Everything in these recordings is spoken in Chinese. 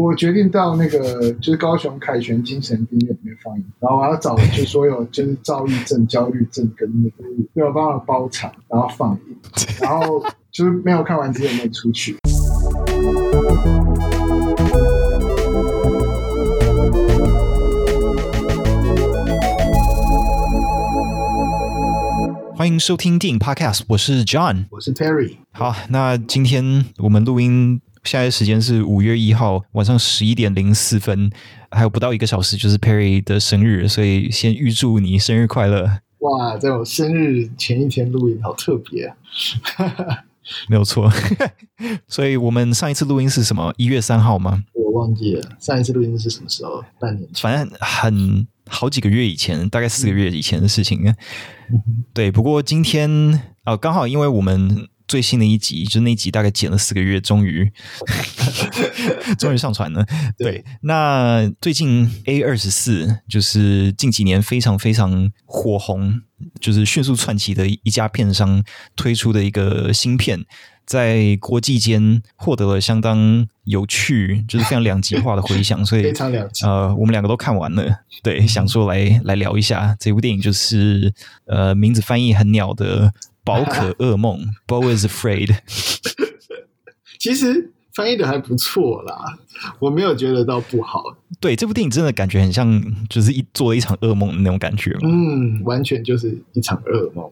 我决定到那个就是高雄凯旋精神病院里面放映，然后我要找就所有就是躁郁症、焦虑症跟那个都要帮我包场，然后放映，然后就是没有看完之前没有出去。欢迎收听电影 Podcast，我是 John，我是 Terry。好，那今天我们录音。现在时间是五月一号晚上十一点零四分，还有不到一个小时就是 Perry 的生日，所以先预祝你生日快乐！哇，在我生日前一天录音，好特别啊！没有错，所以我们上一次录音是什么？一月三号吗？我忘记了上一次录音是什么时候？半年前，反正很好几个月以前，大概四个月以前的事情。嗯、对，不过今天哦，刚好因为我们。最新的一集，就那一集大概剪了四个月，终于 终于上传了。对，对，那最近 A 二十四就是近几年非常非常火红，就是迅速窜起的一家片商推出的一个新片，在国际间获得了相当有趣，就是非常两极化的回响，所以非常两极。呃，我们两个都看完了，对，想说来来聊一下这部电影，就是呃，名字翻译很鸟的。宝可噩梦，Beau is Afraid。其实翻译的还不错啦，我没有觉得到不好。对，这部电影真的感觉很像，就是一做了一场噩梦的那种感觉。嗯，完全就是一场噩梦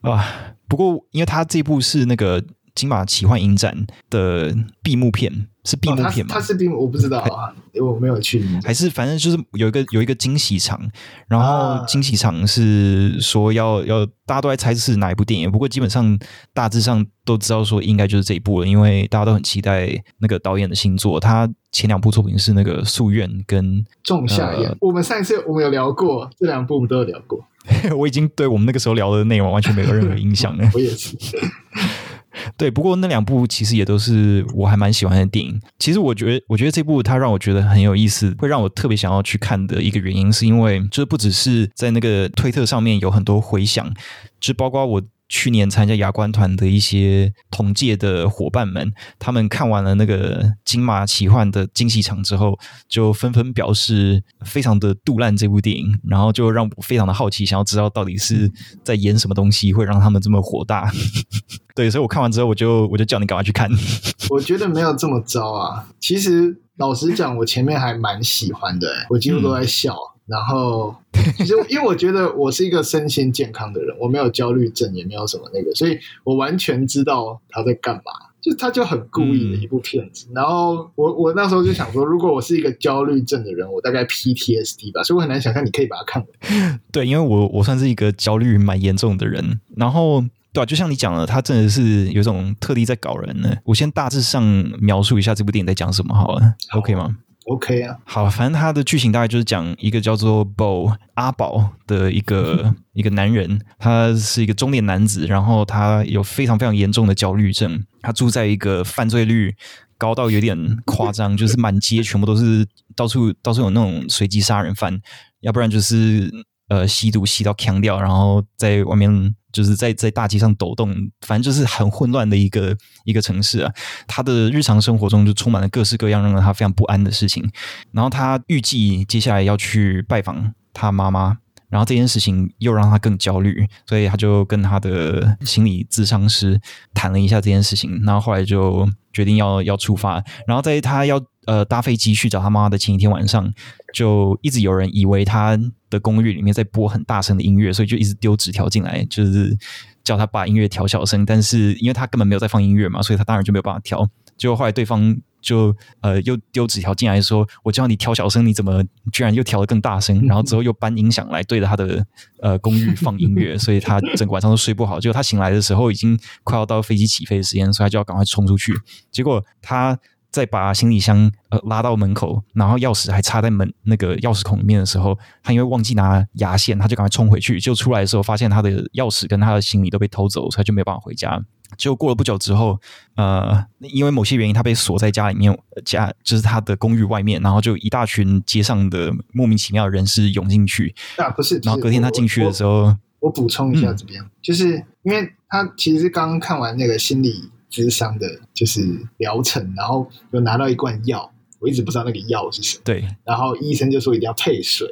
啊！不过，因为它这部是那个。金马奇幻影展的闭幕片是闭幕片吗？他是闭幕，我不知道啊，因为我没有去。还是反正就是有一个有一个惊喜场，然后惊喜场是说要要大家都在猜是哪一部电影，不过基本上大致上都知道说应该就是这一部了，因为大家都很期待那个导演的新作。他前两部作品是那个《夙愿》跟《仲夏夜》。我们上一次我们有聊过这两部，我们都有聊过。我已经对我们那个时候聊的内容完全没有任何印象了。我也是。对，不过那两部其实也都是我还蛮喜欢的电影。其实我觉得，我觉得这部它让我觉得很有意思，会让我特别想要去看的一个原因，是因为就是不只是在那个推特上面有很多回响，就包括我。去年参加亚观团的一些同届的伙伴们，他们看完了那个金马奇幻的惊喜场之后，就纷纷表示非常的杜烂这部电影，然后就让我非常的好奇，想要知道到底是在演什么东西，会让他们这么火大。对，所以我看完之后，我就我就叫你赶快去看。我觉得没有这么糟啊，其实老实讲，我前面还蛮喜欢的，我几乎都在笑。嗯然后，其实因为我觉得我是一个身心健康的人，我没有焦虑症，也没有什么那个，所以我完全知道他在干嘛。就他就很故意的一部片子。嗯、然后我我那时候就想说，如果我是一个焦虑症的人，我大概 PTSD 吧，所以我很难想象你可以把它看完。对，因为我我算是一个焦虑蛮严重的人。然后，对啊，就像你讲的，他真的是有种特地在搞人呢。我先大致上描述一下这部电影在讲什么好了好，OK 吗？OK 啊，好，反正他的剧情大概就是讲一个叫做 Beau 阿宝的一个 一个男人，他是一个中年男子，然后他有非常非常严重的焦虑症，他住在一个犯罪率高到有点夸张，就是满街全部都是到处到处有那种随机杀人犯，要不然就是呃吸毒吸到腔掉，然后在外面。就是在在大街上抖动，反正就是很混乱的一个一个城市啊。他的日常生活中就充满了各式各样让他非常不安的事情。然后他预计接下来要去拜访他妈妈，然后这件事情又让他更焦虑，所以他就跟他的心理咨商师谈了一下这件事情。然后后来就决定要要出发。然后在他要呃搭飞机去找他妈妈的前一天晚上，就一直有人以为他的公寓里面在播很大声的音乐，所以就一直丢纸条进来，就是叫他把音乐调小声。但是因为他根本没有在放音乐嘛，所以他当然就没有办法调。结果后来对方就呃又丢纸条进来说：“我叫你调小声，你怎么居然又调得更大声？” 然后之后又搬音响来对着他的呃公寓放音乐，所以他整个晚上都睡不好。结果他醒来的时候已经快要到飞机起飞的时间，所以他就要赶快冲出去。结果他。在把行李箱呃拉到门口，然后钥匙还插在门那个钥匙孔里面的时候，他因为忘记拿牙线，他就赶快冲回去。就出来的时候，发现他的钥匙跟他的行李都被偷走，所以就没有办法回家。就过了不久之后，呃，因为某些原因，他被锁在家里面，家就是他的公寓外面，然后就一大群街上的莫名其妙的人士涌进去。啊，不是，然后隔天他进去的时候，我我补充一下这边，嗯，就是因为他其实刚刚看完那个心理。咨商的就是疗程，然后又拿到一罐药，我一直不知道那个药是什么。对，然后医生就说一定要配水，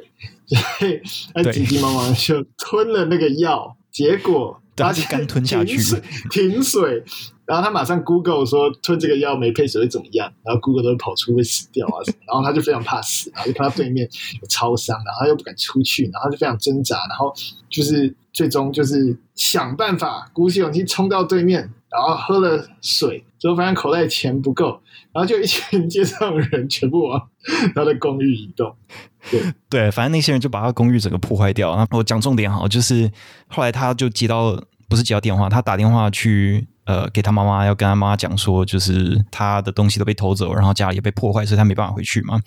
所以 他急急忙忙就吞了那个药，结果他就干吞下去，停水。然后他马上 Google 说吞这个药没配水会怎么样？然后 Google 都跑出会死掉啊什么？然后他就非常怕死，然后就看到对面有超商，然后他又不敢出去，然后就非常挣扎，然后就是最终就是想办法鼓起勇气冲到对面，然后喝了水，之后发现口袋钱不够，然后就一群街上的人全部往他的公寓移动。对 对，反正那些人就把他公寓整个破坏掉。然后我讲重点哈，就是后来他就接到不是接到电话，他打电话去。呃，给他妈妈要跟他妈妈讲说，就是他的东西都被偷走，然后家里也被破坏，所以他没办法回去嘛。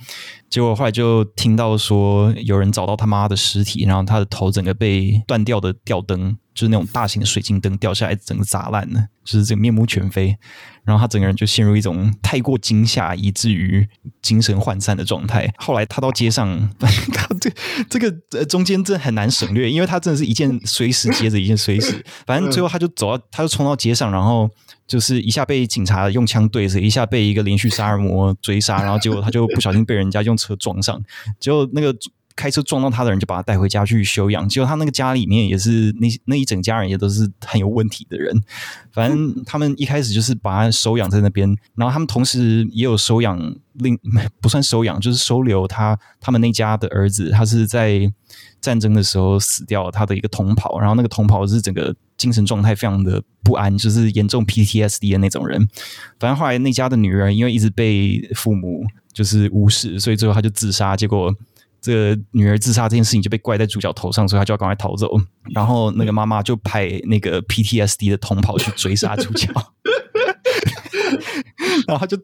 结果后来就听到说，有人找到他妈的尸体，然后他的头整个被断掉的吊灯。就是那种大型的水晶灯掉下来，整个砸烂了，就是这个面目全非。然后他整个人就陷入一种太过惊吓，以至于精神涣散的状态。后来他到街上，他这这个中间真的很难省略，因为他真的是一件随时接着一件随时。反正最后他就走到，他就冲到街上，然后就是一下被警察用枪对着，一下被一个连续杀人魔追杀，然后结果他就不小心被人家用车撞上，结果那个。开车撞到他的人就把他带回家去休养，结果他那个家里面也是那那一整家人也都是很有问题的人。反正他们一开始就是把他收养在那边，然后他们同时也有收养另 不算收养，就是收留他他们那家的儿子。他是在战争的时候死掉，他的一个同袍，然后那个同袍是整个精神状态非常的不安，就是严重 PTSD 的那种人。反正后来那家的女儿因为一直被父母就是无视，所以最后他就自杀，结果。这个女儿自杀这件事情就被怪在主角头上，所以他就要赶快逃走。然后那个妈妈就派那个 PTSD 的同袍去追杀主角，然后他就。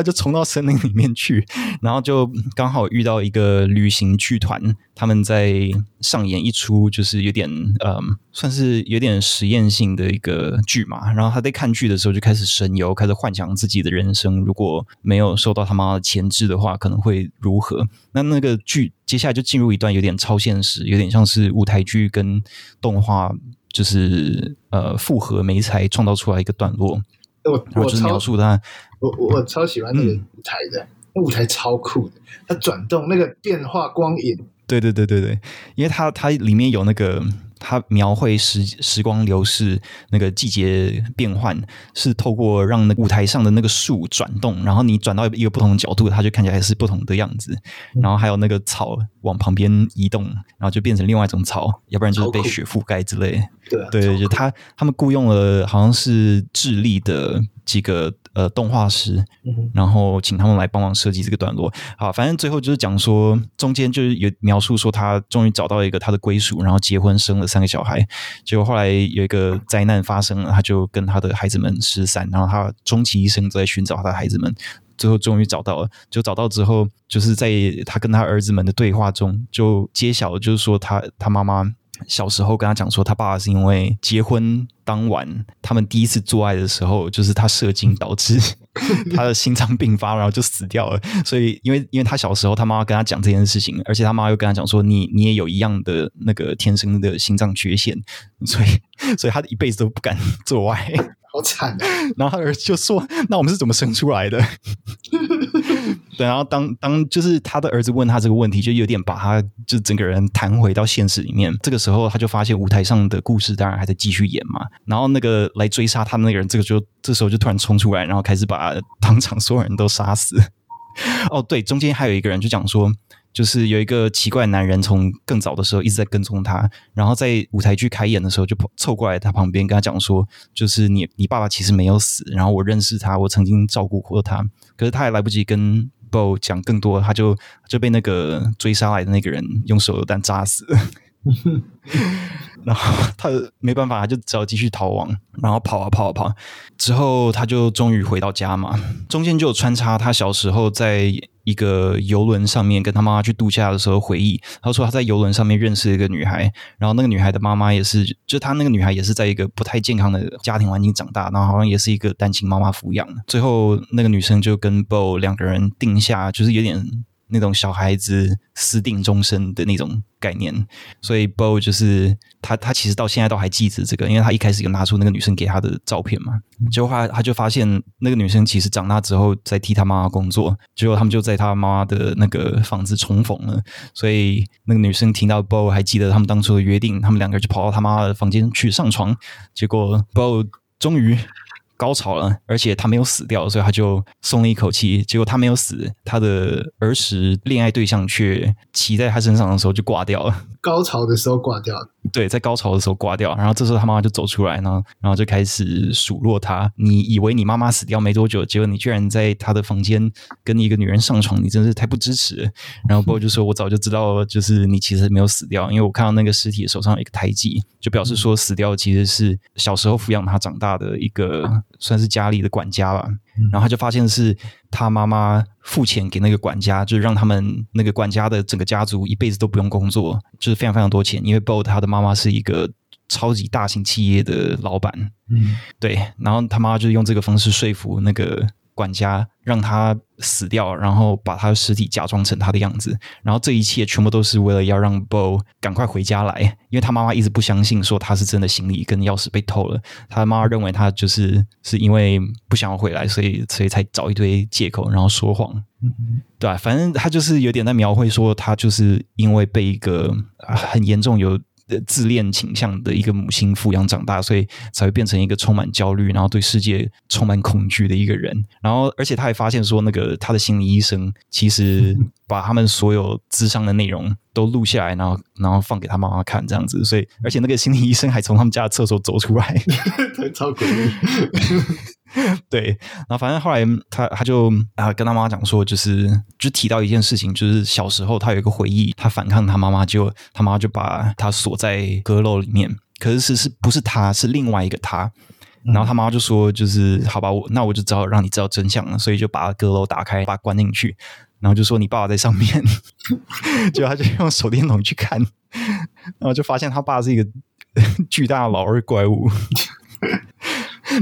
他就冲到森林里面去，然后就刚好遇到一个旅行剧团，他们在上演一出就是有点嗯，算是有点实验性的一个剧嘛。然后他在看剧的时候就开始神游，开始幻想自己的人生，如果没有受到他妈的牵制的话，可能会如何？那那个剧接下来就进入一段有点超现实，有点像是舞台剧跟动画，就是呃复合媒材创造出来一个段落。我我就是描述他，我我，我超喜欢那个舞台的，嗯、那舞台超酷的，它转动那个变化光影，对对对对对，因为它它里面有那个。它描绘时时光流逝，那个季节变换，是透过让那舞台上的那个树转动，然后你转到一个不同的角度，它就看起来是不同的样子。然后还有那个草往旁边移动，然后就变成另外一种草，要不然就是被雪覆盖之类。对对，就他他们雇佣了好像是智利的几个。呃，动画师，然后请他们来帮忙设计这个段落。好，反正最后就是讲说，中间就是有描述说，他终于找到一个他的归属，然后结婚生了三个小孩。结果后来有一个灾难发生了，他就跟他的孩子们失散，然后他终其一生都在寻找他的孩子们，最后终于找到了。就找到之后，就是在他跟他儿子们的对话中，就揭晓了，就是说他他妈妈。小时候跟他讲说，他爸爸是因为结婚当晚他们第一次做爱的时候，就是他射精导致 他的心脏病发，然后就死掉了。所以，因为因为他小时候他妈妈跟他讲这件事情，而且他妈又跟他讲说，你你也有一样的那个天生的心脏缺陷，所以所以他一辈子都不敢做爱。好惨啊！然后他儿子就说：“那我们是怎么生出来的？”对，然后当当就是他的儿子问他这个问题，就有点把他就整个人弹回到现实里面。这个时候，他就发现舞台上的故事当然还在继续演嘛。然后那个来追杀他的那个人，这个就这时候就突然冲出来，然后开始把当场所有人都杀死。哦，对，中间还有一个人就讲说。就是有一个奇怪男人，从更早的时候一直在跟踪他，然后在舞台剧开演的时候就凑过来他旁边跟他讲说，就是你你爸爸其实没有死，然后我认识他，我曾经照顾过他，可是他还来不及跟 Bo 讲更多，他就就被那个追杀来的那个人用手榴弹炸死了。然后他没办法，他就只好继续逃亡，然后跑啊跑啊跑，之后他就终于回到家嘛。中间就有穿插他小时候在一个游轮上面跟他妈妈去度假的时候回忆。他说他在游轮上面认识一个女孩，然后那个女孩的妈妈也是，就他那个女孩也是在一个不太健康的家庭环境长大，然后好像也是一个单亲妈妈抚养的。最后那个女生就跟 Bo 两个人定下，就是有点。那种小孩子私定终身的那种概念，所以 Bo 就是他，他其实到现在都还记着这个，因为他一开始有拿出那个女生给他的照片嘛，结果他他就发现那个女生其实长大之后在替他妈妈工作，结果他们就在他妈妈的那个房子重逢了，所以那个女生听到 Bo 还记得他们当初的约定，他们两个就跑到他妈妈的房间去上床，结果 Bo 终于。高潮了，而且他没有死掉，所以他就松了一口气。结果他没有死，他的儿时恋爱对象却骑在他身上的时候就挂掉了。高潮的时候挂掉。对，在高潮的时候挂掉。然后这时候他妈妈就走出来呢，然后就开始数落他：“你以为你妈妈死掉没多久，结果你居然在他的房间跟一个女人上床，你真是太不支持。”然后 Bo 就说：“我早就知道，就是你其实没有死掉，因为我看到那个尸体手上有一个胎记，就表示说死掉其实是小时候抚养他长大的一个。”算是家里的管家吧，然后他就发现是他妈妈付钱给那个管家，就是让他们那个管家的整个家族一辈子都不用工作，就是非常非常多钱。因为 Bo 他的妈妈是一个超级大型企业的老板，嗯，对，然后他妈妈就用这个方式说服那个。管家让他死掉，然后把他的尸体假装成他的样子，然后这一切全部都是为了要让 Bo 赶快回家来，因为他妈妈一直不相信说他是真的行李跟钥匙被偷了，他妈妈认为他就是是因为不想要回来，所以所以才找一堆借口，然后说谎，对吧？反正他就是有点在描绘说他就是因为被一个很严重有。自恋倾向的一个母亲抚养长大，所以才会变成一个充满焦虑，然后对世界充满恐惧的一个人。然后，而且他还发现说，那个他的心理医生其实 把他们所有智商的内容都录下来，然后然后放给他妈妈看，这样子。所以，而且那个心理医生还从他们家的厕所走出来，超诡异。对，然后反正后来他他就啊跟他妈妈讲说，就是就提到一件事情，就是小时候他有一个回忆，他反抗他妈妈，就他妈妈就把他锁在阁楼里面，可是是是不是他是另外一个他，然后他妈妈就说，就是好吧，我那我就只好让你知道真相了，所以就把阁楼打开，把他关进去，然后就说你爸爸在上面，结果他就用手电筒去看，然后就发现他爸是一个 巨大的老二怪物，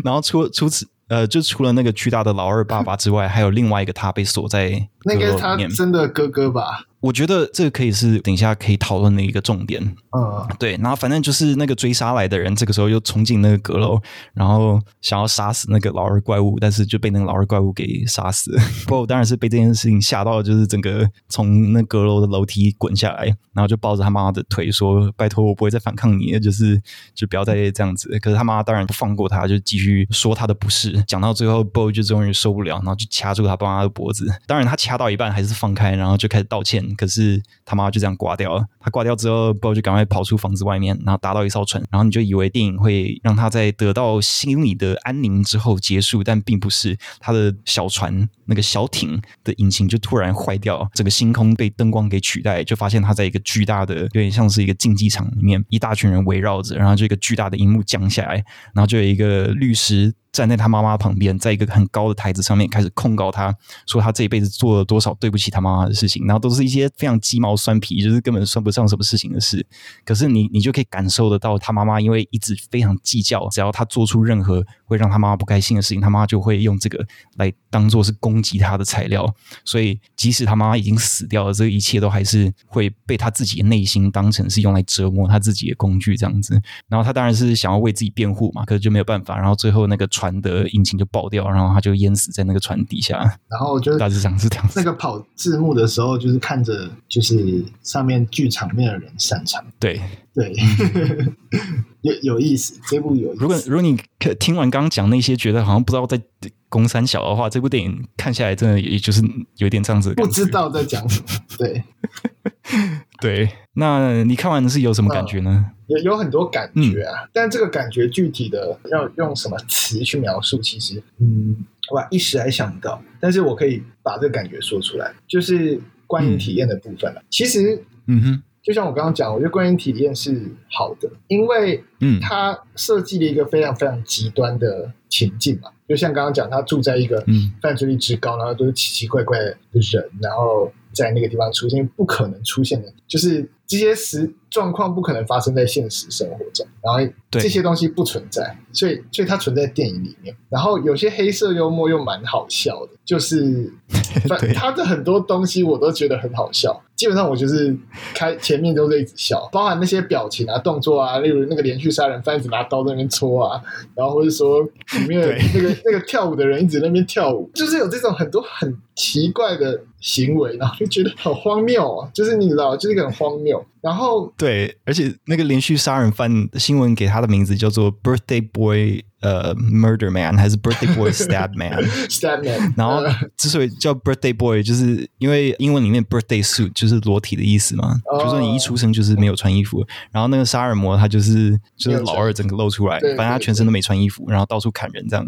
然后除除此。呃，就除了那个巨大的老二爸爸之外，还有另外一个他被锁在。那个他真的哥哥吧？我觉得这个可以是等一下可以讨论的一个重点。嗯，对，然后反正就是那个追杀来的人，这个时候又冲进那个阁楼，然后想要杀死那个老二怪物，但是就被那个老二怪物给杀死了。不过当然是被这件事情吓到，就是整个从那阁楼的楼梯滚下来，然后就抱着他妈妈的腿说：“拜托，我不会再反抗你，就是就不要再这样子。”可是他妈妈当然不放过他，就继续说他的不是。讲到最后，Bo 就终于受不了，然后就掐住他爸妈的脖子。当然他掐到一半还是放开，然后就开始道歉。可是他妈就这样挂掉了。他挂掉之后，Bo 就赶快跑出房子外面，然后搭到一艘船。然后你就以为电影会让他在得到心里的安宁之后结束，但并不是。他的小船那个小艇的引擎就突然坏掉，整个星空被灯光给取代，就发现他在一个巨大的，有点像是一个竞技场里面，一大群人围绕着，然后这个巨大的荧幕降下来，然后就有一个律师。站在他妈妈旁边，在一个很高的台子上面开始控告他，说他这一辈子做了多少对不起他妈妈的事情，然后都是一些非常鸡毛蒜皮，就是根本算不上什么事情的事。可是你，你就可以感受得到，他妈妈因为一直非常计较，只要他做出任何会让他妈妈不开心的事情，他妈妈就会用这个来当做是攻击他的材料。所以，即使他妈妈已经死掉了，这一切都还是会被他自己的内心当成是用来折磨他自己的工具这样子。然后他当然是想要为自己辩护嘛，可是就没有办法。然后最后那个船的引擎就爆掉，然后他就淹死在那个船底下。然后就是大致上是这样子。那个跑字幕的时候，就是看着就是上面剧场面的人散场。对对，有有意思，这部有意思。如果如果你听完刚刚讲那些，觉得好像不知道在攻三小的话，这部电影看下来真的也就是有点这样子，不知道在讲什么。对 对，那你看完的是有什么感觉呢？呃有有很多感觉啊，嗯、但这个感觉具体的要用什么词去描述，其实嗯，我一时还想不到。但是我可以把这个感觉说出来，就是观影体验的部分了。嗯、其实，嗯哼，就像我刚刚讲，我觉得观影体验是好的，因为嗯，它设计了一个非常非常极端的情境嘛。就像刚刚讲，他住在一个犯罪率之高，然后都是奇奇怪怪的人，然后在那个地方出现不可能出现的，就是这些实状况不可能发生在现实生活中，然后这些东西不存在，所以所以它存在电影里面。然后有些黑色幽默又蛮好笑的，就是 反他的很多东西我都觉得很好笑。基本上我就是开前面都是一直笑，包含那些表情啊、动作啊，例如那个连续杀人犯一直拿刀在那边戳啊，然后或者说里面那个那个跳舞的人一直在那边跳舞，就是有这种很多很奇怪的行为，然后就觉得很荒谬啊，就是你知道，就是一个很荒谬。然后对，而且那个连续杀人犯新闻给他的名字叫做 Birthday Boy。呃、uh,，Murder Man 还是 Birthday Boy Stab Man？Stab Man。然后之所以叫 Birthday Boy，就是因为英文里面 Birthday Suit 就是裸体的意思嘛。Oh. 就说你一出生就是没有穿衣服。然后那个杀人魔他就是就是老二整个露出来，反正他全身都没穿衣服，然后到处砍人这样。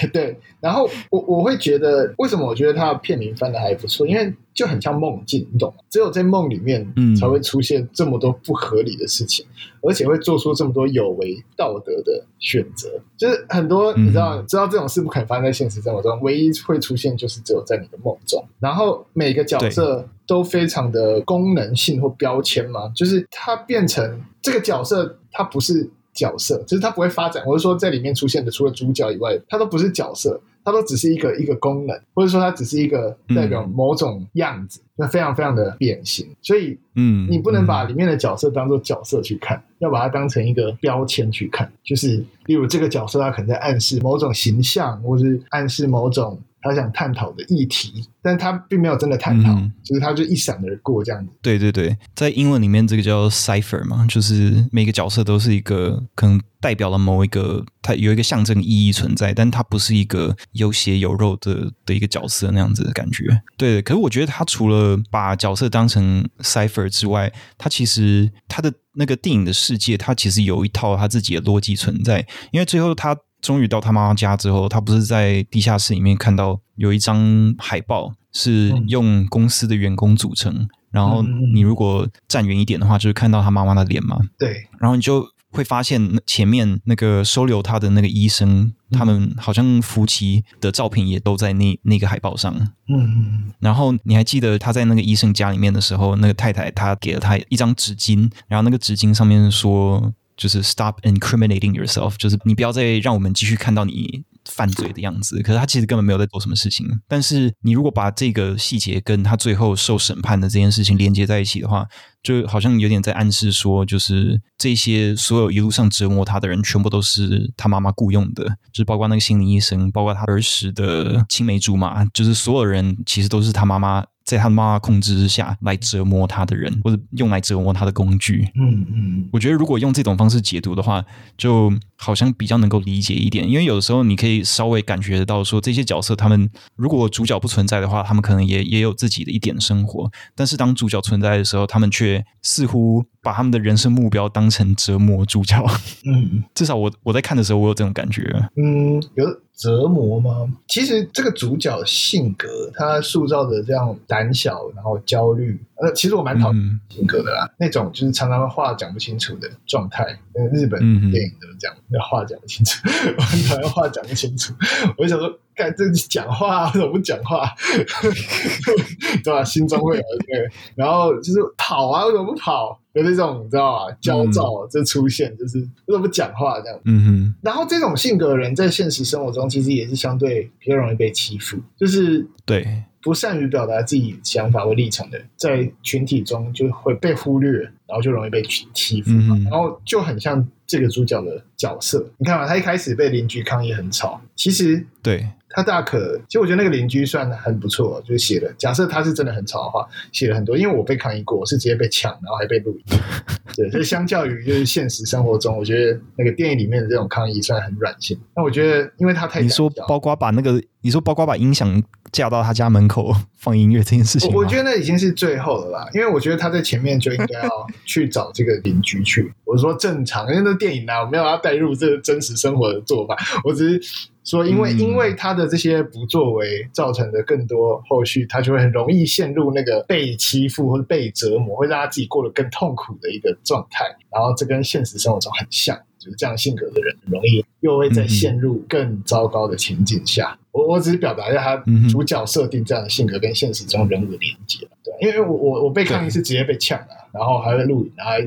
对，对。然后我我会觉得，为什么我觉得他的片名翻的还不错？因为就很像梦境，你懂吗？只有在梦里面，才会出现这么多不合理的事情，嗯、而且会做出这么多有违道德的选择。就是很多你知道，嗯、知道这种事不可能发生在现实生活中，唯一会出现就是只有在你的梦中。然后每个角色都非常的功能性或标签嘛，就是它变成这个角色，它不是角色，就是它不会发展。我是说，在里面出现的，除了主角以外，它都不是角色。它都只是一个一个功能，或者说它只是一个代表某种样子，那、嗯、非常非常的典型。所以，嗯，你不能把里面的角色当做角色去看，嗯、要把它当成一个标签去看。就是，例如这个角色，他可能在暗示某种形象，或是暗示某种。他想探讨的议题，但他并没有真的探讨，嗯、就是他就一闪而过这样子。对对对，在英文里面这个叫 cipher 嘛，就是每个角色都是一个可能代表了某一个，它有一个象征意义存在，但它不是一个有血有肉的的一个角色那样子的感觉。对，可是我觉得他除了把角色当成 cipher 之外，他其实他的那个电影的世界，他其实有一套他自己的逻辑存在，因为最后他。终于到他妈妈家之后，他不是在地下室里面看到有一张海报，是用公司的员工组成。嗯、然后你如果站远一点的话，就是看到他妈妈的脸嘛。对。然后你就会发现前面那个收留他的那个医生，嗯、他们好像夫妻的照片也都在那那个海报上。嗯。然后你还记得他在那个医生家里面的时候，那个太太她给了他一张纸巾，然后那个纸巾上面说。就是 stop incriminating yourself，就是你不要再让我们继续看到你犯罪的样子。可是他其实根本没有在做什么事情。但是你如果把这个细节跟他最后受审判的这件事情连接在一起的话，就好像有点在暗示说，就是这些所有一路上折磨他的人，全部都是他妈妈雇佣的，就是包括那个心理医生，包括他儿时的青梅竹马，就是所有人其实都是他妈妈。在他妈妈控制之下来折磨他的人，或者用来折磨他的工具。嗯嗯，我觉得如果用这种方式解读的话，就好像比较能够理解一点。因为有的时候你可以稍微感觉得到，说这些角色他们如果主角不存在的话，他们可能也也有自己的一点生活。但是当主角存在的时候，他们却似乎把他们的人生目标当成折磨主角。嗯，至少我我在看的时候，我有这种感觉。嗯，有。折磨吗？其实这个主角性格，他塑造的这样胆小，然后焦虑，呃，其实我蛮讨厌性格的啦。嗯、那种就是常常话讲不清楚的状态。日本电影都是这样，那、嗯、话讲不清楚，我很讨厌话讲不清楚。我就想说，干这讲话怎么不讲话？对吧？心中会有对，然后就是跑啊，为什么不跑？有这种你知道吗？焦躁就出现，就是为什么不讲话这样？嗯哼。然后这种性格的人在现实生活中其实也是相对比较容易被欺负，就是对不善于表达自己想法或立场的，在群体中就会被忽略，然后就容易被欺欺负。嗯、然后就很像这个主角的角色，你看嘛，他一开始被邻居抗议很吵，其实对。他大可，其实我觉得那个邻居算很不错，就是写了。假设他是真的很吵的话，写了很多。因为我被抗议过，我是直接被抢，然后还被录音。对，所以相较于就是现实生活中，我觉得那个电影里面的这种抗议算很软性。那我觉得，因为他太……你说包括把那个，你说包括把音响架到他家门口放音乐这件事情，我，我觉得那已经是最后了吧？因为我觉得他在前面就应该要 去找这个邻居去。我说正常，因为那电影呢、啊，我没有要带入这个真实生活的做法，我只是。说，因为因为他的这些不作为造成的更多后续，他就会很容易陷入那个被欺负或者被折磨，会让他自己过得更痛苦的一个状态。然后这跟现实生活中很像，就是这样性格的人，很容易又会再陷入更糟糕的情景下。我我只是表达一下他主角设定这样的性格跟现实中人物的连接，对，因为我我我被抗议是直接被呛了。然后还会录影，然后还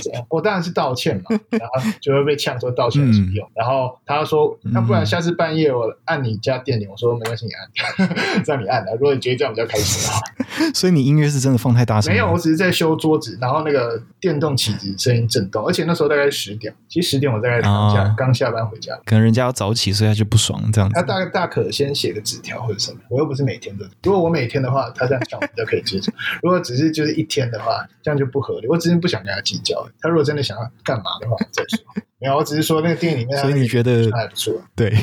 这样，我当然是道歉嘛，然后就会被呛说道歉有什么用？嗯、然后他说，那不然下次半夜我按你家电铃，我说没关系，你按，让你按的。如果你觉得这样比较开心的话，所以你音乐是真的放太大声？没有，我只是在修桌子，然后那个电动起子声音震动，而且那时候大概十点，其实十点我大概刚下、哦、刚下班回家，可能人家要早起，所以他就不爽这样子。他大概大可先写个纸条或者什么，我又不是每天的。如果我每天的话，他这样讲我就可以接受；如果只是就是一天的话，这样就不合理。我只是。不想跟他计较。他如果真的想要干嘛的话，再说。没有，我只是说那个电影里面，所以你觉得还不错？对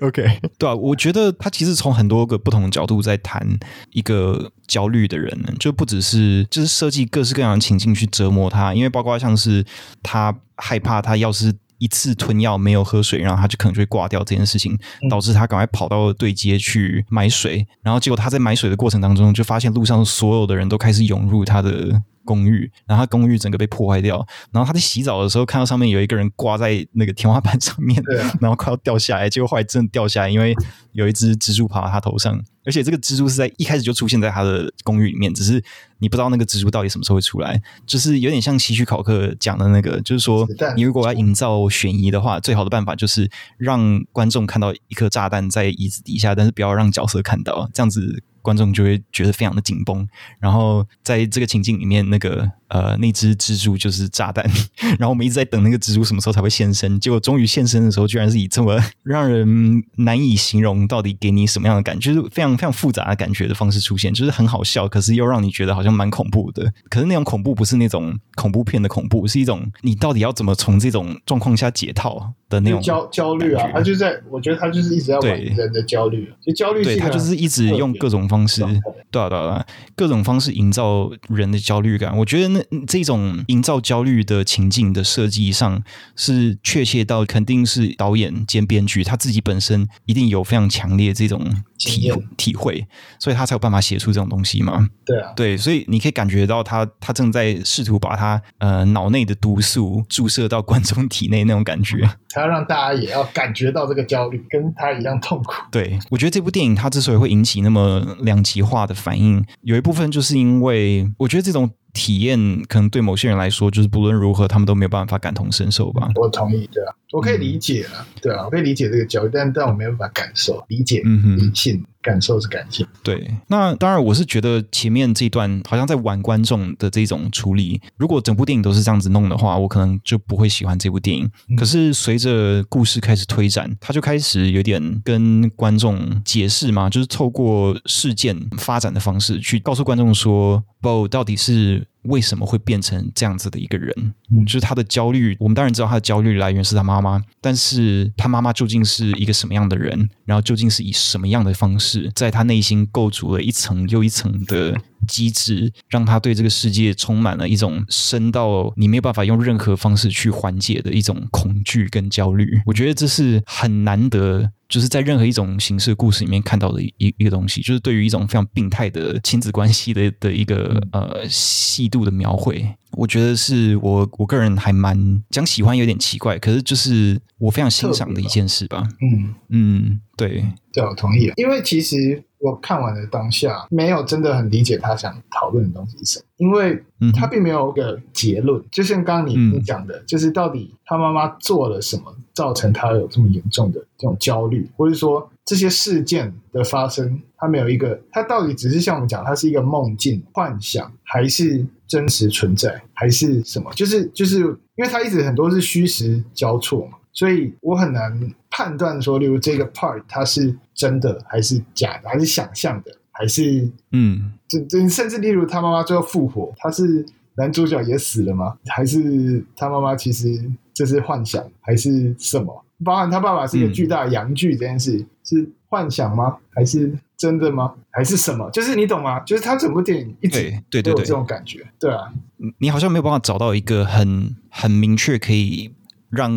，OK，对啊，我觉得他其实从很多个不同的角度在谈一个焦虑的人，就不只是就是设计各式各样的情境去折磨他，因为包括像是他害怕他要是。一次吞药没有喝水，然后他就可能就会挂掉这件事情，导致他赶快跑到对街去买水，然后结果他在买水的过程当中，就发现路上所有的人都开始涌入他的公寓，然后他公寓整个被破坏掉，然后他在洗澡的时候看到上面有一个人挂在那个天花板上面，然后快要掉下来，结果后来真的掉下来，因为有一只蜘蛛爬到他头上。而且这个蜘蛛是在一开始就出现在他的公寓里面，只是你不知道那个蜘蛛到底什么时候会出来，就是有点像希区考克讲的那个，就是说你如果要营造悬疑的话，最好的办法就是让观众看到一颗炸弹在椅子底下，但是不要让角色看到，这样子。观众就会觉得非常的紧绷，然后在这个情境里面，那个呃，那只蜘蛛就是炸弹，然后我们一直在等那个蜘蛛什么时候才会现身，结果终于现身的时候，居然是以这么让人难以形容到底给你什么样的感觉，就是非常非常复杂的感觉的方式出现，就是很好笑，可是又让你觉得好像蛮恐怖的。可是那种恐怖不是那种恐怖片的恐怖，是一种你到底要怎么从这种状况下解套的那种焦焦虑啊，他就在，我觉得他就是一直在玩人的焦虑，就焦虑，对，他就是一直用各种方式，对啊对啊，各种方式营造人的焦虑感。我觉得那这种营造焦虑的情境的设计上，是确切到肯定是导演兼编剧他自己本身一定有非常强烈这种体体会，所以他才有办法写出这种东西嘛。对啊，对，所以你可以感觉到他他正在试图把他呃脑内的毒素注射到观众体内那种感觉。他要让大家也要感觉到这个焦虑，跟他一样痛苦。对，我觉得这部电影它之所以会引起那么两极化的反应，有一部分就是因为我觉得这种。体验可能对某些人来说，就是不论如何，他们都没有办法感同身受吧。我同意，对，我可以理解啊，嗯、对啊，我可以理解这个焦虑，但但我没有办法感受、理解、嗯哼，理性感受是感性。对，那当然，我是觉得前面这一段好像在玩观众的这种处理。如果整部电影都是这样子弄的话，我可能就不会喜欢这部电影。嗯、可是随着故事开始推展，他就开始有点跟观众解释嘛，就是透过事件发展的方式去告诉观众说，Bo 到底是。为什么会变成这样子的一个人？嗯，就是他的焦虑。我们当然知道他的焦虑来源是他妈妈，但是他妈妈究竟是一个什么样的人？然后究竟是以什么样的方式，在他内心构筑了一层又一层的机制，让他对这个世界充满了一种深到你没有办法用任何方式去缓解的一种恐惧跟焦虑。我觉得这是很难得。就是在任何一种形式的故事里面看到的一一个东西，就是对于一种非常病态的亲子关系的 的一个呃细度的描绘，我觉得是我我个人还蛮讲喜欢有点奇怪，可是就是我非常欣赏的一件事吧。嗯。嗯，对，对，我同意。因为其实我看完了当下，没有真的很理解他想讨论的东西是什么，因为他并没有一个结论。就像刚刚你你讲的，就是到底他妈妈做了什么？造成他有这么严重的这种焦虑，或者说这些事件的发生，他没有一个，他到底只是像我们讲，他是一个梦境、幻想，还是真实存在，还是什么？就是就是，因为他一直很多是虚实交错嘛，所以我很难判断说，例如这个 part 它是真的还是假的，还是想象的，还是嗯，这这甚至例如他妈妈最后复活，他是男主角也死了吗？还是他妈妈其实？这是幻想还是什么？包含他爸爸是一个巨大的阳具这件事，嗯、是幻想吗？还是真的吗？还是什么？就是你懂吗？就是他整部电影一直对对对，这种感觉，对啊，你好像没有办法找到一个很很明确可以让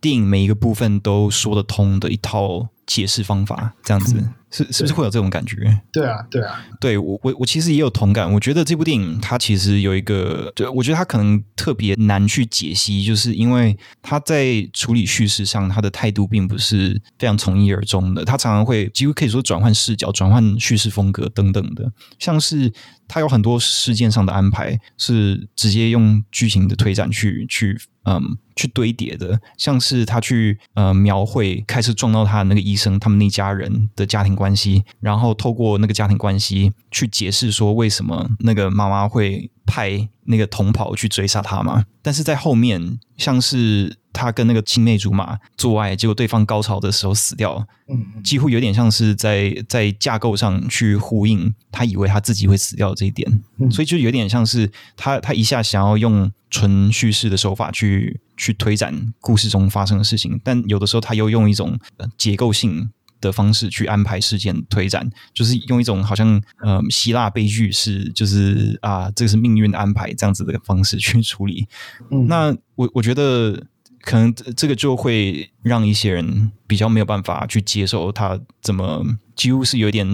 电影每一个部分都说得通的一套解释方法，这样子。是是不是会有这种感觉？对啊，对啊，对我我我其实也有同感。我觉得这部电影它其实有一个，对，我觉得它可能特别难去解析，就是因为它在处理叙事上，它的态度并不是非常从一而终的。它常常会几乎可以说转换视角、转换叙事风格等等的，像是它有很多事件上的安排是直接用剧情的推展去去。嗯，去堆叠的，像是他去呃描绘开始撞到他的那个医生，他们那家人的家庭关系，然后透过那个家庭关系去解释说为什么那个妈妈会派那个同袍去追杀他嘛。但是在后面，像是他跟那个青梅竹马做爱，结果对方高潮的时候死掉，嗯，几乎有点像是在在架构上去呼应他以为他自己会死掉这一点，所以就有点像是他他一下想要用。纯叙事的手法去去推展故事中发生的事情，但有的时候他又用一种结构性的方式去安排事件推展，就是用一种好像呃希腊悲剧式，就是啊这个是命运的安排这样子的方式去处理。嗯，那我我觉得。可能这个就会让一些人比较没有办法去接受他怎么几乎是有点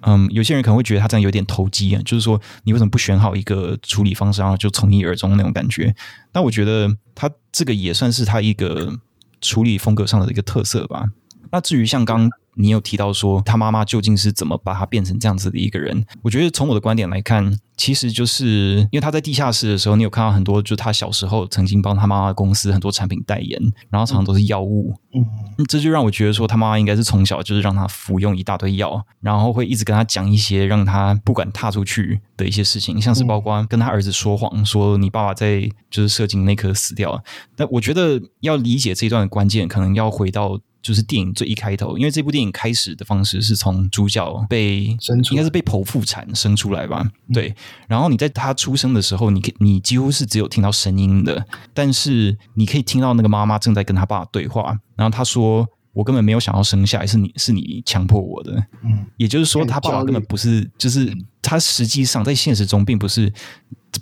嗯，有些人可能会觉得他这样有点投机啊，就是说你为什么不选好一个处理方式，然后就从一而终那种感觉？那我觉得他这个也算是他一个处理风格上的一个特色吧。那至于像刚。你有提到说他妈妈究竟是怎么把他变成这样子的一个人？我觉得从我的观点来看，其实就是因为他在地下室的时候，你有看到很多，就是他小时候曾经帮他妈妈公司很多产品代言，然后常常都是药物。嗯，这就让我觉得说他妈妈应该是从小就是让他服用一大堆药，然后会一直跟他讲一些让他不敢踏出去的一些事情，像是包括跟他儿子说谎，说你爸爸在就是射精那颗死掉了。但我觉得要理解这一段的关键，可能要回到。就是电影最一开头，因为这部电影开始的方式是从主角被生出，应该是被剖腹产生出来吧？嗯、对。然后你在他出生的时候，你你几乎是只有听到声音的，但是你可以听到那个妈妈正在跟他爸对话。然后他说：“我根本没有想要生下来，是你是你强迫我的。”嗯，也就是说，他爸爸根本不是，就是他实际上在现实中并不是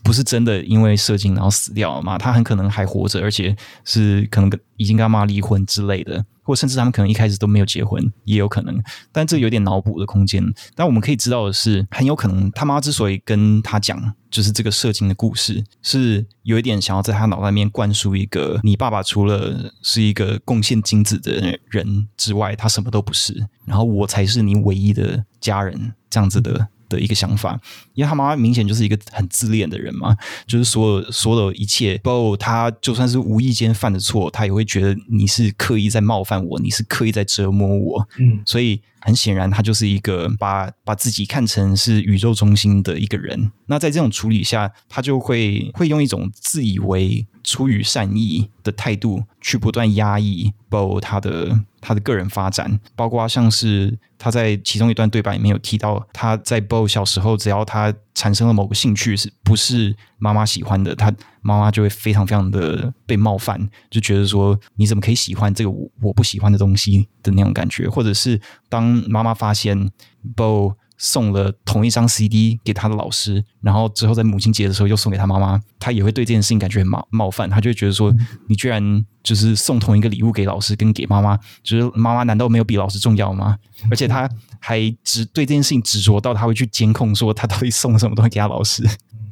不是真的因为射精然后死掉了嘛？他很可能还活着，而且是可能跟已经跟他妈离婚之类的。或甚至他们可能一开始都没有结婚，也有可能，但这有点脑补的空间。但我们可以知道的是，很有可能他妈之所以跟他讲，就是这个射精的故事，是有一点想要在他脑袋里面灌输一个：你爸爸除了是一个贡献精子的人之外，他什么都不是，然后我才是你唯一的家人，这样子的。的一个想法，因为他妈妈明显就是一个很自恋的人嘛，就是所有所有一切，包括他就算是无意间犯的错，他也会觉得你是刻意在冒犯我，你是刻意在折磨我，嗯，所以。很显然，他就是一个把把自己看成是宇宙中心的一个人。那在这种处理下，他就会会用一种自以为出于善意的态度，去不断压抑 Bo 他的他的个人发展。包括像是他在其中一段对白里面有提到，他在 Bo 小时候，只要他产生了某个兴趣，是不是妈妈喜欢的，他妈妈就会非常非常的被冒犯，就觉得说你怎么可以喜欢这个我我不喜欢的东西的那种感觉，或者是当妈妈发现 Bo 送了同一张 CD 给他的老师，然后之后在母亲节的时候又送给他妈妈，他也会对这件事情感觉很冒冒犯，他就会觉得说你居然就是送同一个礼物给老师跟给妈妈，就是妈妈难道没有比老师重要吗？而且他还执对这件事情执着到他会去监控说他到底送了什么东西给他老师。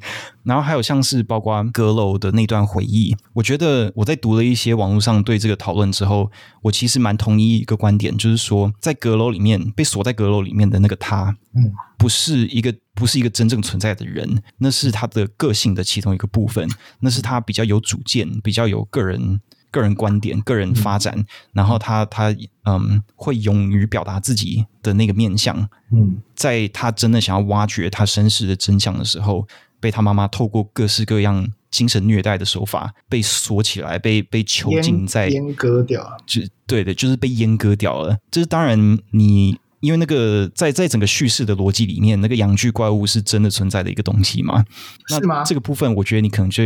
然后还有像是包括阁楼的那段回忆，我觉得我在读了一些网络上对这个讨论之后，我其实蛮同意一个观点，就是说在阁楼里面被锁在阁楼里面的那个他，嗯，不是一个不是一个真正存在的人，那是他的个性的其中一个部分，那是他比较有主见、比较有个人个人观点、个人发展，嗯、然后他他嗯会勇于表达自己的那个面相，嗯，在他真的想要挖掘他身世的真相的时候。被他妈妈透过各式各样精神虐待的手法被锁起来，被被囚禁在阉割掉，就对的，就是被阉割掉了。这是当然你，因为那个在在整个叙事的逻辑里面，那个阳具怪物是真的存在的一个东西吗？是吗？那这个部分，我觉得你可能就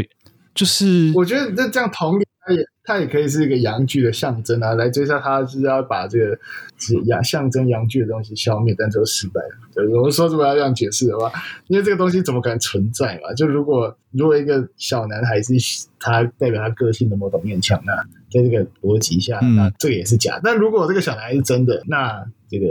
就是，我觉得这这样同理。他也，他也可以是一个阳具的象征啊！来追杀他，是要把这个是阳象征阳具的东西消灭，但最后失败了。对，我们说如果要这样解释的话，因为这个东西怎么可能存在嘛？就如果如果一个小男孩是他代表他个性的某种面强，那在这个逻辑下，那这个也是假。嗯、但如果这个小男孩是真的，那这个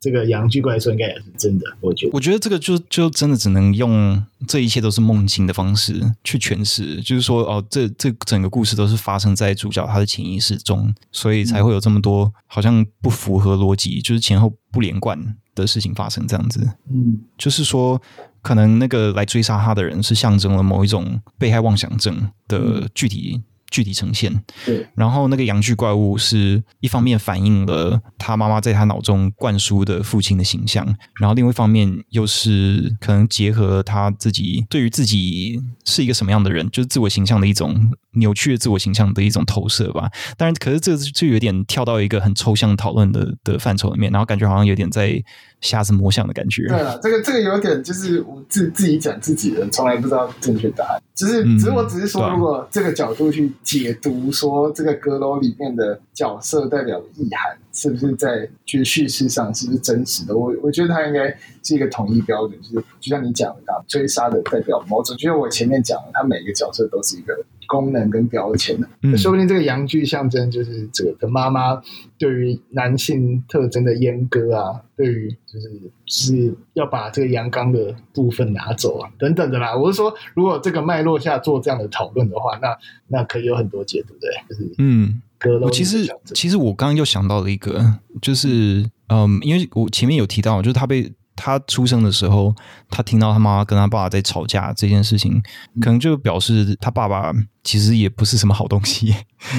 这个阳具怪兽应该也是真的。我觉得，我觉得这个就就真的只能用这一切都是梦境的方式去诠释，就是说哦，这这整个故事都是发生在主角他的潜意识中，所以才会有这么多好像不符合逻辑，就是前后不连贯的事情发生这样子。嗯，就是说。可能那个来追杀他的人是象征了某一种被害妄想症的具体、嗯、具体呈现。对，然后那个阳具怪物是一方面反映了他妈妈在他脑中灌输的父亲的形象，然后另外一方面又是可能结合他自己对于自己是一个什么样的人，就是自我形象的一种扭曲的自我形象的一种投射吧。当然，可是这就有点跳到一个很抽象讨论的的范畴里面，然后感觉好像有点在。瞎子摸象的感觉。对了，这个这个有点就是我自自己讲自己的，从来不知道正确答案。就是，只是我只是说，如果这个角度去解读，说这个阁楼里面的角色代表的意涵，是不是在就是叙事上是不是真实的？我我觉得它应该是一个统一标准，就是就像你讲的，追杀的代表某种。就像我前面讲的，它每一个角色都是一个。功能跟标签的，嗯、说不定这个阳具象征就是这个妈妈对于男性特征的阉割啊，对于就是是要把这个阳刚的部分拿走啊，等等的啦。我是说，如果这个脉络下做这样的讨论的话，那那可以有很多解读，对，就是嗯，我其实其实我刚刚又想到了一个，就是嗯，因为我前面有提到，就是他被。他出生的时候，他听到他妈妈跟他爸爸在吵架这件事情，可能就表示他爸爸其实也不是什么好东西。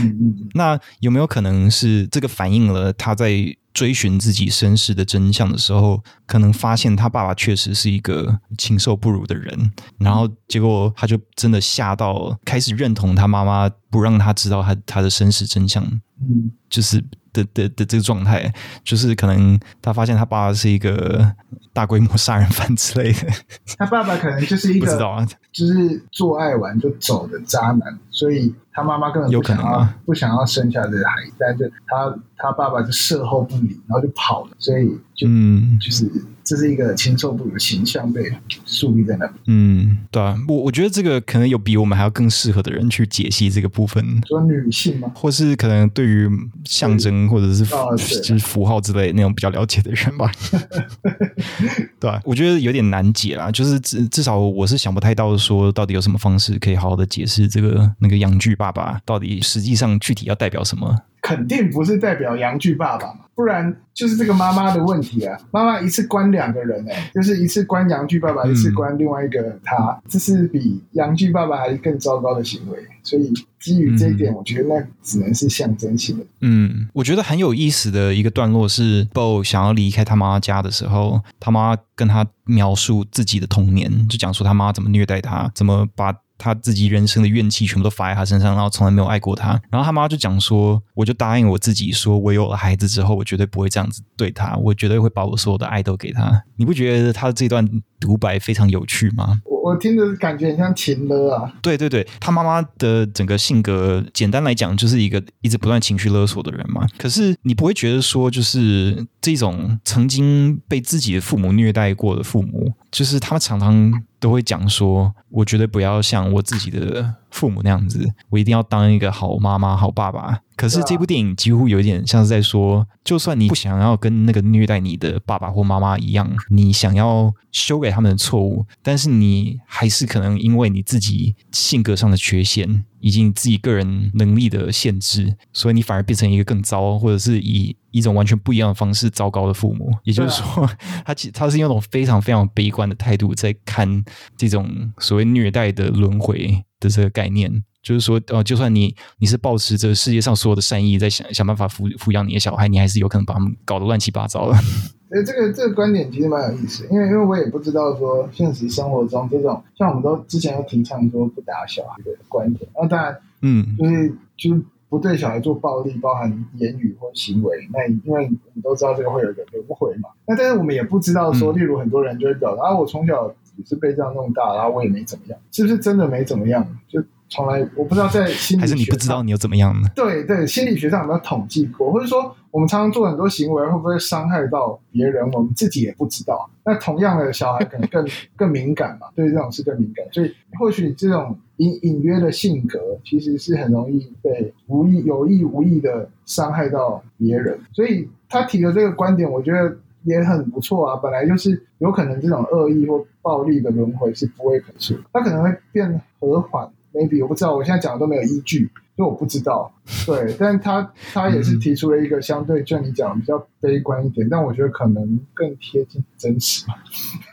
那有没有可能是这个反映了他在追寻自己身世的真相的时候，可能发现他爸爸确实是一个禽兽不如的人，然后结果他就真的吓到，开始认同他妈妈不让他知道他他的身世真相，嗯，就是。的的的这个状态，就是可能他发现他爸爸是一个大规模杀人犯之类的。他爸爸可能就是一个，不知道啊，就是做爱完就走的渣男，所以他妈妈根本不想要不想要生下这个孩子，但是他他爸爸就事后不理，然后就跑了，所以就嗯，就是。这是一个禽兽不如的形象被树立在那里。嗯，对啊，我我觉得这个可能有比我们还要更适合的人去解析这个部分。说女性吗？或是可能对于象征或者是就是符号之类那种比较了解的人吧。对啊，我觉得有点难解啦。就是至至少我是想不太到说到底有什么方式可以好好的解释这个那个阳具爸爸到底实际上具体要代表什么。肯定不是代表阳具爸爸嘛，不然就是这个妈妈的问题啊！妈妈一次关两个人哎，就是一次关阳具爸爸，一次关另外一个他，这是比阳具爸爸还更糟糕的行为。所以基于这一点，我觉得那只能是象征性的。嗯，我觉得很有意思的一个段落是，Bo 想要离开他妈家的时候，他妈跟他描述自己的童年，就讲说他妈怎么虐待他，怎么把。他自己人生的怨气全部都发在他身上，然后从来没有爱过他。然后他妈就讲说：“我就答应我自己，说我有了孩子之后，我绝对不会这样子对他，我绝对会把我所有的爱都给他。”你不觉得他这段独白非常有趣吗？我听着感觉很像情勒啊。对对对，他妈妈的整个性格，简单来讲就是一个一直不断情绪勒索的人嘛。可是你不会觉得说，就是这种曾经被自己的父母虐待过的父母，就是他们常常。都会讲说，我绝对不要像我自己的父母那样子，我一定要当一个好妈妈、好爸爸。可是这部电影几乎有点像是在说，就算你不想要跟那个虐待你的爸爸或妈妈一样，你想要修改他们的错误，但是你还是可能因为你自己性格上的缺陷，以及你自己个人能力的限制，所以你反而变成一个更糟，或者是以一种完全不一样的方式糟糕的父母。也就是说，他其他是用一种非常非常悲观的态度在看这种所谓虐待的轮回的这个概念。就是说，呃，就算你你是抱持着世界上所有的善意，在想想办法抚抚养你的小孩，你还是有可能把他们搞得乱七八糟的。哎，这个这个观点其实蛮有意思，因为因为我也不知道说现实生活中这种像我们都之前都提倡说不打小孩的观点，那当然，嗯，就是就是不对小孩做暴力，包含言语或行为。那因为我们都知道这个会有一个轮回嘛，那但是我们也不知道说，例如很多人就会表达、嗯、啊，我从小也是被这样弄大，然后我也没怎么样，是不是真的没怎么样？就从来我不知道在心理学还是你不知道你有怎么样呢？对对，心理学上有没有统计过，或者说我们常常做很多行为会不会伤害到别人，我们自己也不知道。那同样的小孩可能更 更敏感嘛，对这种事更敏感，所以或许这种隐隐约的性格其实是很容易被无意有意无意的伤害到别人。所以他提的这个观点，我觉得也很不错啊。本来就是有可能这种恶意或暴力的轮回是不会可数，它可能会变和缓。maybe 我不知道，我现在讲的都没有依据。所以我不知道，对，但他他也是提出了一个相对，就你讲比较悲观一点，嗯、但我觉得可能更贴近真实。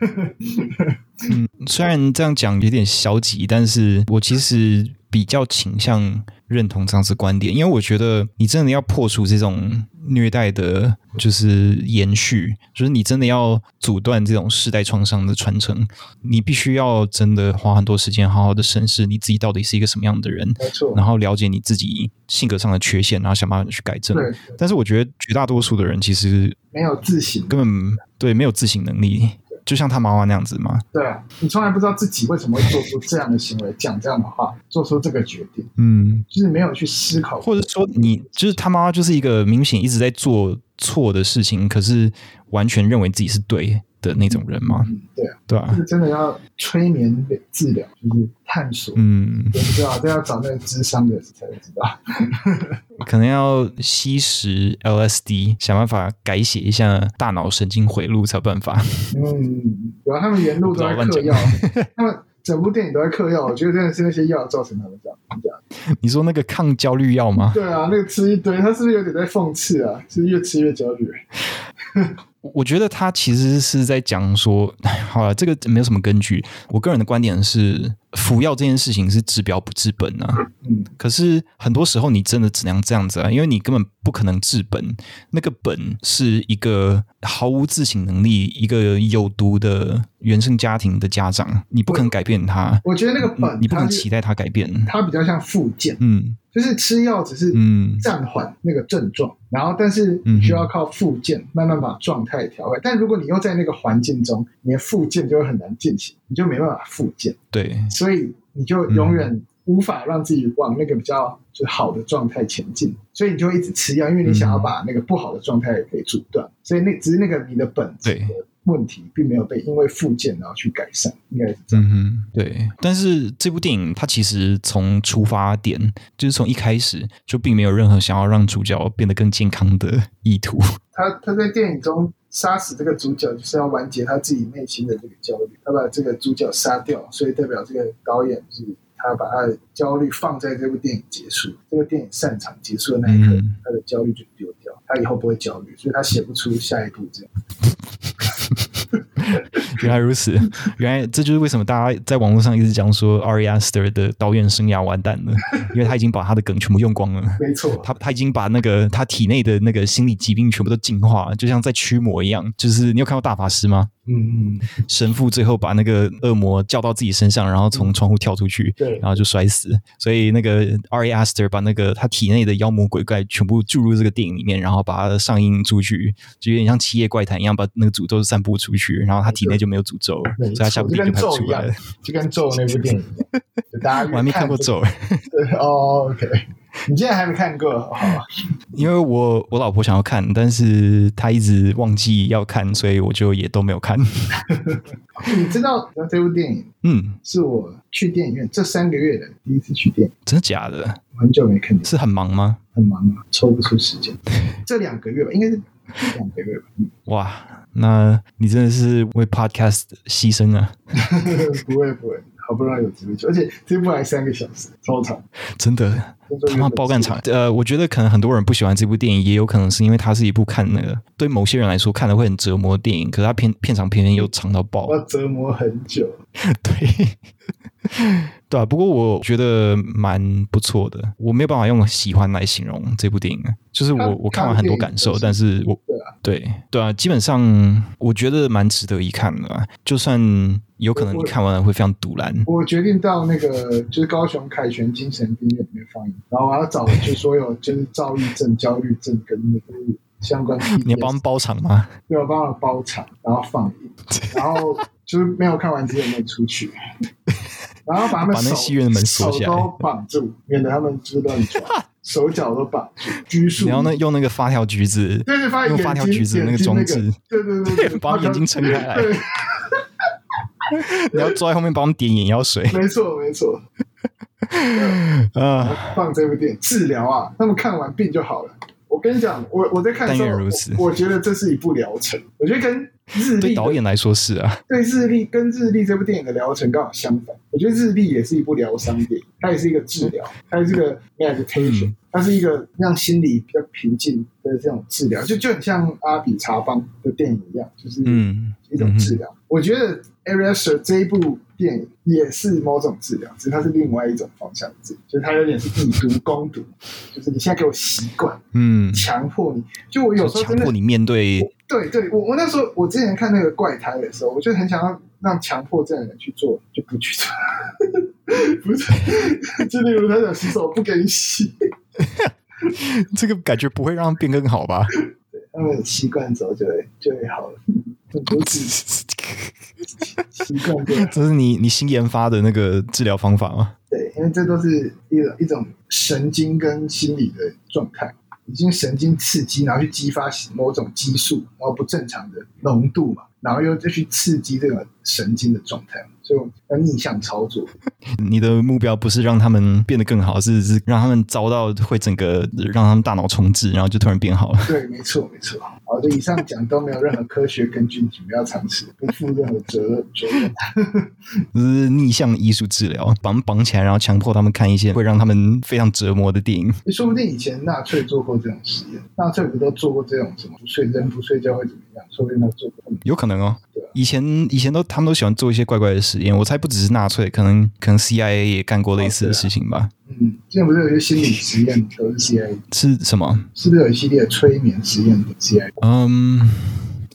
嗯，虽然这样讲有点消极，但是我其实比较倾向认同这样子观点，因为我觉得你真的要破除这种。虐待的，就是延续，就是你真的要阻断这种世代创伤的传承，你必须要真的花很多时间，好好的审视你自己到底是一个什么样的人，没错，然后了解你自己性格上的缺陷，然后想办法去改正。对，但是我觉得绝大多数的人其实没有自省，根本对没有自省能力。就像他妈妈那样子吗？对啊，你从来不知道自己为什么会做出这样的行为，讲这样的话，做出这个决定。嗯，就是没有去思考，或者说你就是他妈妈，就是一个明显一直在做错的事情，可是完全认为自己是对的那种人吗？嗯，对啊，对啊，就是真的要催眠治疗，就是探索。嗯，我不知道，都要找那个智商的才会知道。可能要吸食 LSD，想办法改写一下大脑神经回路才有办法。嗯，有他们沿路都在嗑药，他们整部电影都在嗑药。我觉得真的是那些药造成他们这样。你说那个抗焦虑药吗？对啊，那个吃一堆，他是不是有点在讽刺啊？是越吃越焦虑。我觉得他其实是在讲说，好了，这个没有什么根据。我个人的观点是，服药这件事情是治标不治本啊。嗯，可是很多时候你真的只能这样子啊，因为你根本不可能治本。那个本是一个毫无自省能力、一个有毒的原生家庭的家长，你不可能改变他。我觉得那个本，你不能期待他改变。他比较像附件。嗯。就是吃药只是嗯暂缓那个症状，嗯、然后但是你需要靠复健慢慢把状态调回来。但如果你又在那个环境中，你的复健就会很难进行，你就没办法复健。对，所以你就永远无法让自己往那个比较就好的状态前进，所以你就一直吃药，因为你想要把那个不好的状态给阻断。所以那只是那个你的本质。对。问题并没有被因为复健然后去改善，应该是这样。嗯哼，对。但是这部电影它其实从出发点就是从一开始就并没有任何想要让主角变得更健康的意图。他他在电影中杀死这个主角，就是要完结他自己内心的这个焦虑。他把这个主角杀掉，所以代表这个导演是他把他的焦虑放在这部电影结束，这个电影散场结束的那一刻，嗯、他的焦虑就丢掉，他以后不会焦虑，所以他写不出下一部这样。原来如此，原来这就是为什么大家在网络上一直讲说 Ari Aster 的导演生涯完蛋了，因为他已经把他的梗全部用光了。没错，他他已经把那个他体内的那个心理疾病全部都净化，就像在驱魔一样。就是你有看过大法师吗？嗯嗯，神父最后把那个恶魔叫到自己身上，然后从窗户跳出去，对，然后就摔死。所以那个 Ari Aster 把那个他体内的妖魔鬼怪全部注入这个电影里面，然后把它上映出去，就有点像《七夜怪谈》一样，把那个诅咒散布出去，然后他体内就没有诅咒，所以他下部电影就拍不出来了，就跟咒那部电影。大家 我还没看过咒。对哦，OK。你竟然还没看过？因为我我老婆想要看，但是她一直忘记要看，所以我就也都没有看。你知道这部电影？嗯，是我去电影院这三个月的第一次去电影。真的假的？很久没看见。是很忙吗？很忙啊，抽不出时间。这两个月吧，应该是。哇，那你真的是为 Podcast 牺牲啊？不会不会。好不容易有机会去，而且这部还三个小时，超长，真的他妈爆干场。呃，我觉得可能很多人不喜欢这部电影，也有可能是因为它是一部看那个对某些人来说看的会很折磨的电影，可是它片片长偏偏又长到爆，要折磨很久。对。对啊，不过我觉得蛮不错的。我没有办法用喜欢来形容这部电影，就是我我看完很多感受，但是我对啊对对啊，基本上我觉得蛮值得一看的。就算有可能你看完了会非常堵然。我决定到那个就是高雄凯旋精神病院里面放映，然后我要找就所有就是躁郁症、焦虑症跟那个相关。你要帮他们包场吗？对，我帮他们包场，然后放映，然后就是没有看完之后没出去。然后把他们把那戏院的门锁起来，手都绑住，免得他们就乱转，手脚都绑住，拘束。然后呢，用那个发条橘子，对对，发用发条橘子那个装置，对对对，对，把眼睛撑开来。你要坐在后面帮我们点眼药水，没错没错。啊，放这部电影治疗啊，他们看完病就好了。我跟你讲，我我在看的时候，如此我，我觉得这是一部疗程。我觉得跟日历对导演来说是啊，对日历跟日历这部电影的疗程刚好相反。我觉得日历也是一部疗伤电影，它也是一个治疗，它也是个 meditation，它是一个让心理比较平静的这种治疗，就就很像阿比查邦的电影一样，就是嗯一种治疗。嗯、我觉得 Ari Aster 这一部电影也是某种治疗，只是它是另外一种方向的治疗，就是它有点是以毒攻毒，就是你现在给我习惯，嗯，强迫你，就我有时候强迫你面对，对对，我我那时候我之前看那个怪胎的时候，我就很想要让强迫症的人去做，就不去做，不是，就例如他想洗手不给你洗，这个感觉不会让变更好吧？对，他们习惯之后就会就会好了。这是你你新研发的那个治疗方法吗？对，因为这都是一种一种神经跟心理的状态，已经神经刺激，然后去激发某种激素，然后不正常的浓度嘛，然后又再去刺激这个神经的状态。所以要逆向操作，你的目标不是让他们变得更好，是是让他们遭到会整个让他们大脑重置，然后就突然变好了。对，没错，没错。好，这以上讲都没有任何科学根据，请不要尝试，不负任何责任。责任。这是逆向艺术治疗，把绑起来，然后强迫他们看一些会让他们非常折磨的电影。说不定以前纳粹做过这种实验，纳粹不都做过这种什么不睡人不睡觉会怎么样？说不定他做过。有可能哦。以前以前都他们都喜欢做一些怪怪的实验，我猜不只是纳粹，可能可能 CIA 也干过类似的事情吧。哦、嗯，现在不是有一些心理实验都是 CIA 是什么？是不是有一系列催眠实验的 CIA？嗯，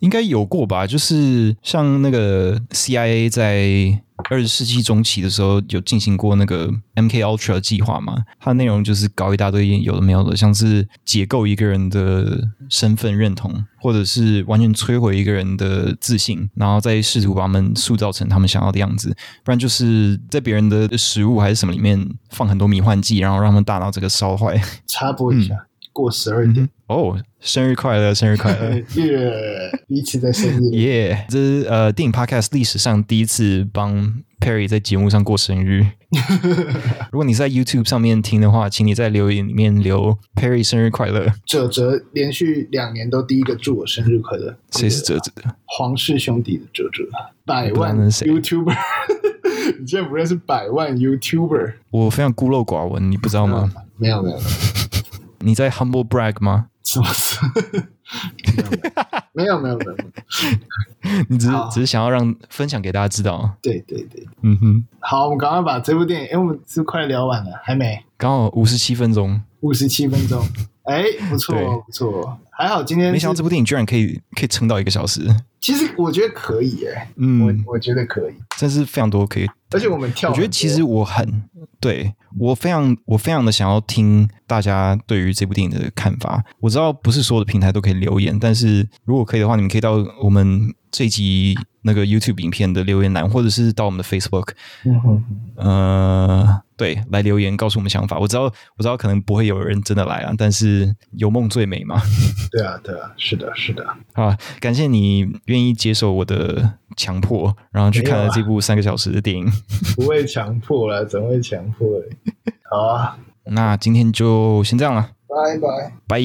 应该有过吧。就是像那个 CIA 在。二十世纪中期的时候，有进行过那个 MK Ultra 计划嘛？它的内容就是搞一大堆有的没有的，像是解构一个人的身份认同，或者是完全摧毁一个人的自信，然后再试图把他们塑造成他们想要的样子。不然就是在别人的食物还是什么里面放很多迷幻剂，然后让他们大脑这个烧坏。插播一下。过十二点哦，生日快乐，生日快乐！耶，第一次在生日，耶！这是呃电影 podcast 历史上第一次帮 Perry 在节目上过生日。如果你在 YouTube 上面听的话，请你在留言里面留 Perry 生日快乐。哲哲连续两年都第一个祝我生日快乐，谁是哲哲？的？皇室兄弟的哲哲，百万 YouTuber，你竟然不认识百万 YouTuber？我非常孤陋寡闻，你不知道吗？嗯、没有没有。没有你在 humble brag 吗？什么事？没有没有没有没有，你只是只是想要让分享给大家知道。对对对，嗯哼。好，我们赶快把这部电影，因为我们是快聊完了，还没？刚好五十七分钟。五十七分钟，哎，不错不错，还好今天。没想到这部电影居然可以可以撑到一个小时。其实我觉得可以，哎，嗯，我我觉得可以，真是非常多可以。而且我们跳，我觉得其实我很对我非常我非常的想要听大家对于这部电影的看法。我知道不是所有的平台都可以留言，但是如果可以的话，你们可以到我们这一集那个 YouTube 影片的留言栏，或者是到我们的 Facebook，嗯，呃，对，来留言告诉我们想法。我知道我知道可能不会有人真的来啊，但是有梦最美嘛。对啊，对啊，是的，是的。好，感谢你愿意接受我的强迫，然后去看了这部三个小时的电影。不会强迫了，怎么会强迫？好啊，那今天就先这样了，拜拜，拜。